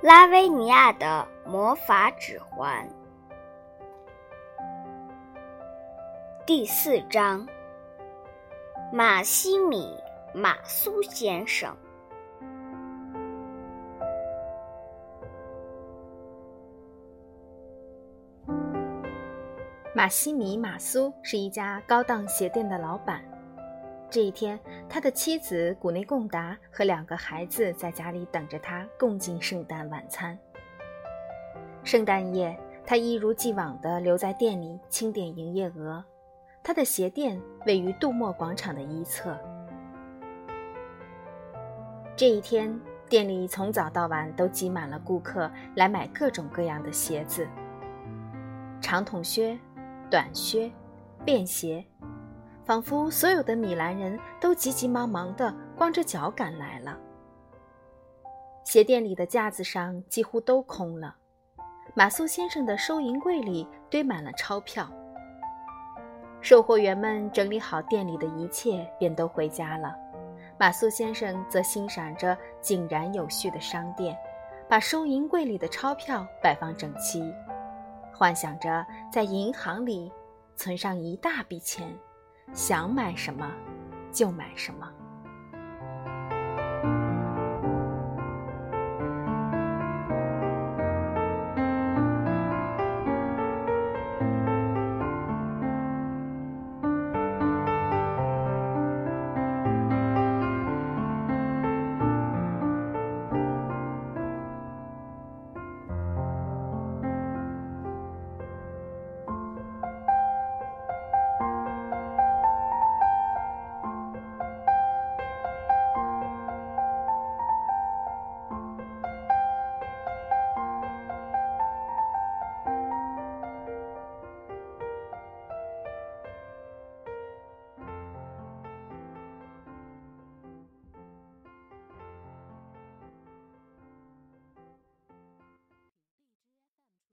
拉维尼亚的魔法指环第四章：马西米马苏先生。马西米马苏是一家高档鞋店的老板。这一天，他的妻子古内贡达和两个孩子在家里等着他共进圣诞晚餐。圣诞夜，他一如既往地留在店里清点营业额。他的鞋店位于杜莫广场的一侧。这一天，店里从早到晚都挤满了顾客来买各种各样的鞋子：长筒靴、短靴、便鞋。仿佛所有的米兰人都急急忙忙地光着脚赶来了。鞋店里的架子上几乎都空了，马苏先生的收银柜里堆满了钞票。售货员们整理好店里的一切，便都回家了。马苏先生则欣赏着井然有序的商店，把收银柜里的钞票摆放整齐，幻想着在银行里存上一大笔钱。想买什么，就买什么。